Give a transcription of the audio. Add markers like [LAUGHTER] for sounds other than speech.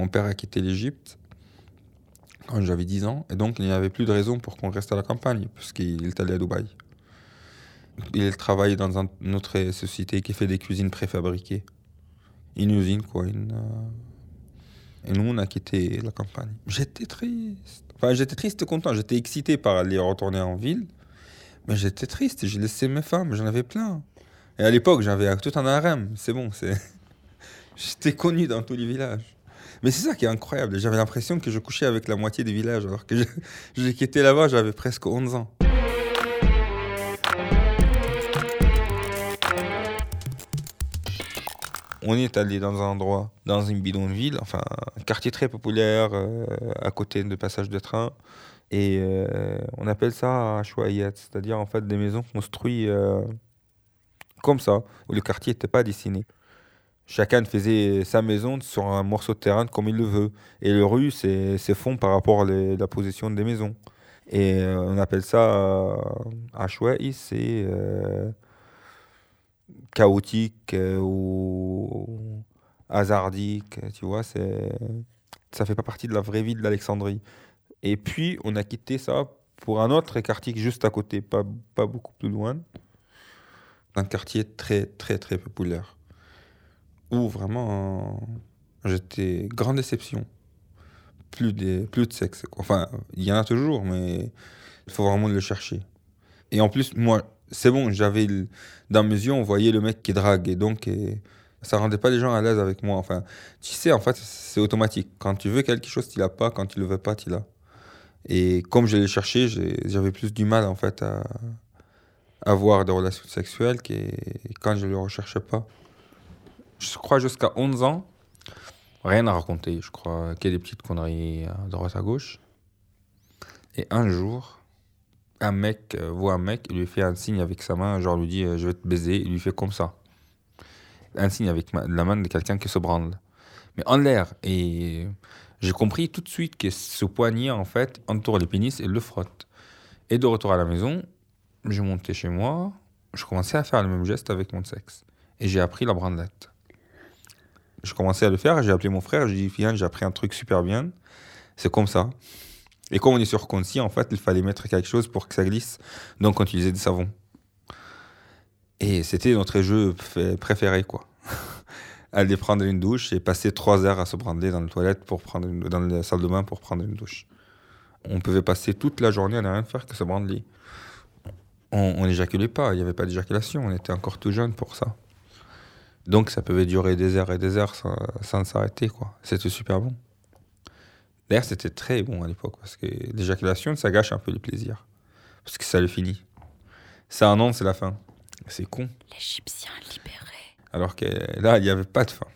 Mon père a quitté l'Égypte quand j'avais 10 ans, et donc il n'y avait plus de raison pour qu'on reste à la campagne, puisqu'il est allé à Dubaï. Il travaille dans une autre société qui fait des cuisines préfabriquées. Une usine, quoi. Euh, Et nous, on a quitté la campagne. J'étais triste. Enfin, j'étais triste content. J'étais excité par aller retourner en ville. Mais j'étais triste. J'ai laissé mes femmes. J'en avais plein. Et à l'époque, j'avais tout un harem. C'est bon. c'est [LAUGHS] J'étais connu dans tous les villages. Mais c'est ça qui est incroyable. J'avais l'impression que je couchais avec la moitié des villages, alors que j'ai [LAUGHS] quitté là-bas, j'avais presque 11 ans. On est allé dans un endroit, dans une bidonville, enfin un quartier très populaire, euh, à côté de passage de train. Et euh, on appelle ça Chouayet, c'est-à-dire en fait des maisons construites euh, comme ça, où le quartier n'était pas dessiné. Chacun faisait sa maison sur un morceau de terrain comme il le veut. Et le rue, c'est fond par rapport à la position des maisons. Et on appelle ça Chouayet, c'est chaotique euh, ou hasardique, tu vois, c'est ça fait pas partie de la vraie vie de l'Alexandrie. Et puis on a quitté ça pour un autre quartier juste à côté, pas, pas beaucoup plus loin. Un quartier très très très populaire. Où vraiment j'étais grande déception. Plus de, plus de sexe. Enfin, il y en a toujours, mais il faut vraiment le chercher. Et en plus, moi, c'est bon, j'avais dans mes yeux, on voyait le mec qui drague et donc et, ça rendait pas les gens à l'aise avec moi. Enfin, tu sais, en fait, c'est automatique. Quand tu veux quelque chose, tu l'as pas. Quand tu le veux pas, tu l'as. Et comme je l'ai cherché, j'avais plus du mal en fait à avoir des relations sexuelles que quand je le recherchais pas. Je crois jusqu'à 11 ans, rien à raconter. Je crois qu'il y a des petites conneries à droite à gauche. Et un jour, un mec voit un mec, il lui fait un signe avec sa main, genre lui dit euh, je vais te baiser, il lui fait comme ça. Un signe avec la main de quelqu'un qui se branle. Mais en l'air. Et j'ai compris tout de suite que ce poignet, en fait, entoure les pénis et le frotte. Et de retour à la maison, j'ai monté chez moi, je commençais à faire le même geste avec mon sexe. Et j'ai appris la branlette. Je commençais à le faire, j'ai appelé mon frère, j'ai dit, j'ai appris un truc super bien. C'est comme ça. Et comme on est surconscient, en fait, il fallait mettre quelque chose pour que ça glisse. Donc on utilisait du savon. Et c'était notre jeu préféré, quoi. [LAUGHS] Aller prendre une douche et passer trois heures à se brander dans dans la salle de bain pour prendre une douche. On pouvait passer toute la journée à ne rien faire que se brander. On n'éjaculait pas, il n'y avait pas d'éjaculation, on était encore tout jeune pour ça. Donc ça pouvait durer des heures et des heures sans, sans s'arrêter, quoi. C'était super bon. D'ailleurs, c'était très bon à l'époque parce que l'éjaculation, ça gâche un peu le plaisir. Parce que ça le finit. C'est un an, c'est la fin. C'est con. L'Égyptien libéré. Alors que là, il n'y avait pas de fin.